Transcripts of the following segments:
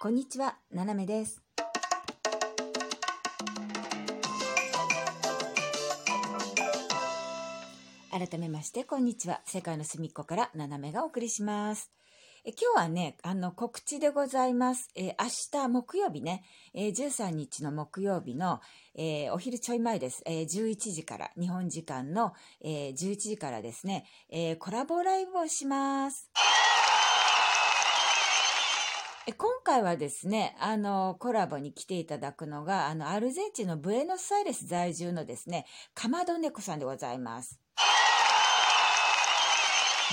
こんにちは、ななめです。改めまして、こんにちは。世界の隅っこからななめがお送りします。え今日はね、あの、告知でございます。えー明日木曜日ね、えー13日の木曜日の、えーお昼ちょい前です。えー11時から、日本時間の、えー11時からですね、えーコラボライブをします。今回はですね、あの、コラボに来ていただくのが、あの、アルゼンチンのブエノスアイレス在住のですね、かまど猫さんでございます。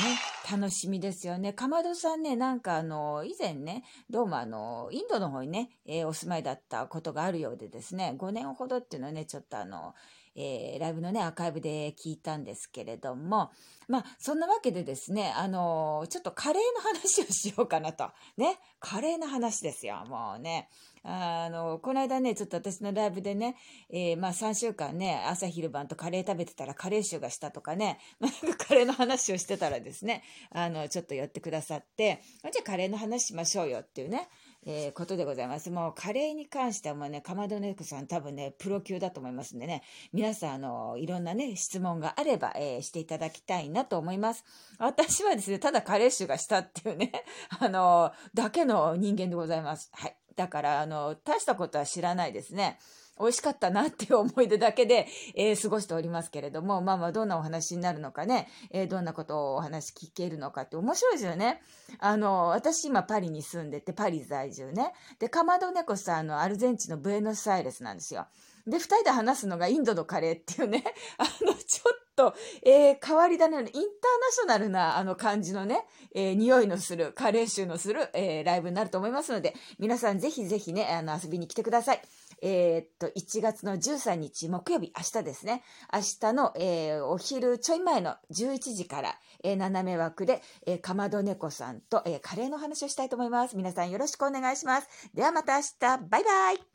ね、楽しみですよね。かまどさんね、なんかあの、以前ね、どうもあの、インドの方にね、えーお住まいだったことがあるようでですね、5年ほどっていうのはね、ちょっとあの、えーライブのね、アーカイブで聞いたんですけれども、まあ、そんなわけでですね、あの、ちょっとカレーの話をしようかなと。ね、カレーの話ですよ、もうね。あの、この間ね、ちょっと私のライブでね、えーまあ3週間ね、朝昼晩とカレー食べてたらカレー臭がしたとかね、まなんかカレーの話をしてたらですね、あの、ちょっと寄ってくださって、じゃあカレーの話しましょうよっていうね、えーことでございます。もうカレーに関してはもうね、かまどネクさん多分ね、プロ級だと思いますんでね、皆さん、あの、いろんなね、質問があれば、えーしていただきたいなと思います。私はですね、ただカレー臭がしたっていうね、あの、だけの人間でございます。はい。だから、あの、大したことは知らないですね。美味しかったなっていう思い出だけで、えー過ごしておりますけれども、まあまあ、どんなお話になるのかね、えーどんなことをお話聞けるのかって面白いですよね。あの、私今パリに住んでて、パリ在住ね。で、かまど猫さん、の、アルゼンチンのブエノスアイレスなんですよ。で、二人で話すのがインドのカレーっていうね、あの、ちょっと、えー変わり種のインターナショナルな、あの、感じのね、えー匂いのする、カレー臭のする、えーライブになると思いますので、皆さんぜひぜひね、あの、遊びに来てください。えーっと、1月の13日木曜日、明日ですね。明日の、えーお昼ちょい前の11時から、えー斜め枠で、えーかまど猫さんと、えーカレーの話をしたいと思います。皆さんよろしくお願いします。ではまた明日、バイバイ